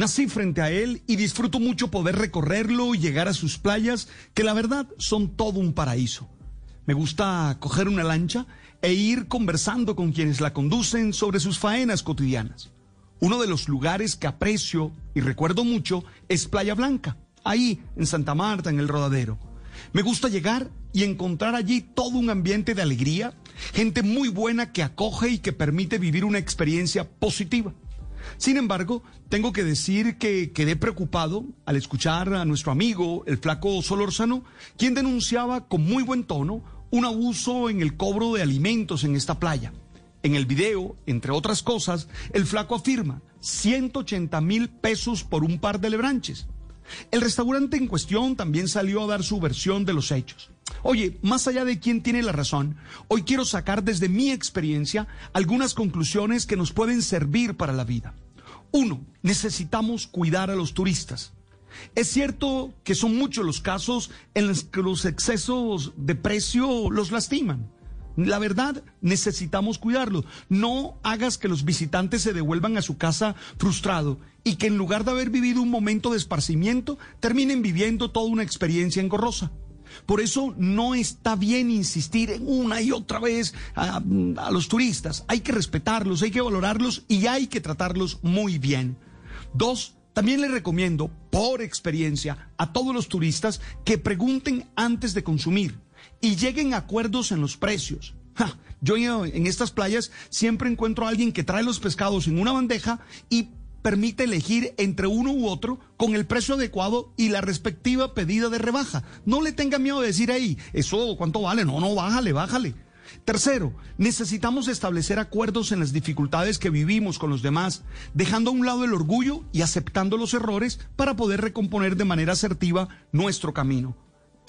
Nací frente a él y disfruto mucho poder recorrerlo y llegar a sus playas, que la verdad son todo un paraíso. Me gusta coger una lancha e ir conversando con quienes la conducen sobre sus faenas cotidianas. Uno de los lugares que aprecio y recuerdo mucho es Playa Blanca, ahí en Santa Marta, en el Rodadero. Me gusta llegar y encontrar allí todo un ambiente de alegría, gente muy buena que acoge y que permite vivir una experiencia positiva. Sin embargo, tengo que decir que quedé preocupado al escuchar a nuestro amigo, el flaco Solórzano, quien denunciaba con muy buen tono un abuso en el cobro de alimentos en esta playa. En el video, entre otras cosas, el flaco afirma 180 mil pesos por un par de lebranches. El restaurante en cuestión también salió a dar su versión de los hechos. Oye, más allá de quién tiene la razón, hoy quiero sacar desde mi experiencia algunas conclusiones que nos pueden servir para la vida. Uno, necesitamos cuidar a los turistas. Es cierto que son muchos los casos en los que los excesos de precio los lastiman. La verdad, necesitamos cuidarlos. No hagas que los visitantes se devuelvan a su casa frustrado y que en lugar de haber vivido un momento de esparcimiento, terminen viviendo toda una experiencia engorrosa. Por eso no está bien insistir en una y otra vez a, a, los turistas. Hay que respetarlos, hay que valorarlos y hay que tratarlos muy bien. Dos, también les recomiendo, por experiencia, a todos los turistas que pregunten antes de consumir y lleguen acuerdos en los precios. Ja, yo en estas playas siempre encuentro a alguien que trae los pescados en una bandeja y permite elegir entre uno u otro con el precio adecuado y la respectiva pedida de rebaja. No le tenga miedo de decir ahí, eso cuánto vale, no, no, bájale, bájale. Tercero, necesitamos establecer acuerdos en las dificultades que vivimos con los demás, dejando a un lado el orgullo y aceptando los errores para poder recomponer de manera asertiva nuestro camino.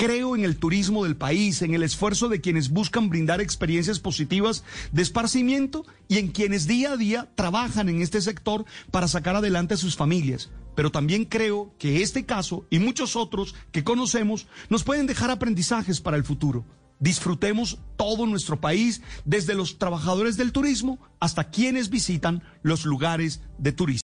Creo en el turismo del país, en el esfuerzo de quienes buscan brindar experiencias positivas de esparcimiento y en quienes día a día trabajan en este sector para sacar adelante a sus familias. Pero también creo que este caso y muchos otros que conocemos nos pueden dejar aprendizajes para el futuro. Disfrutemos todo nuestro país, desde los trabajadores del turismo hasta quienes visitan los lugares de turismo.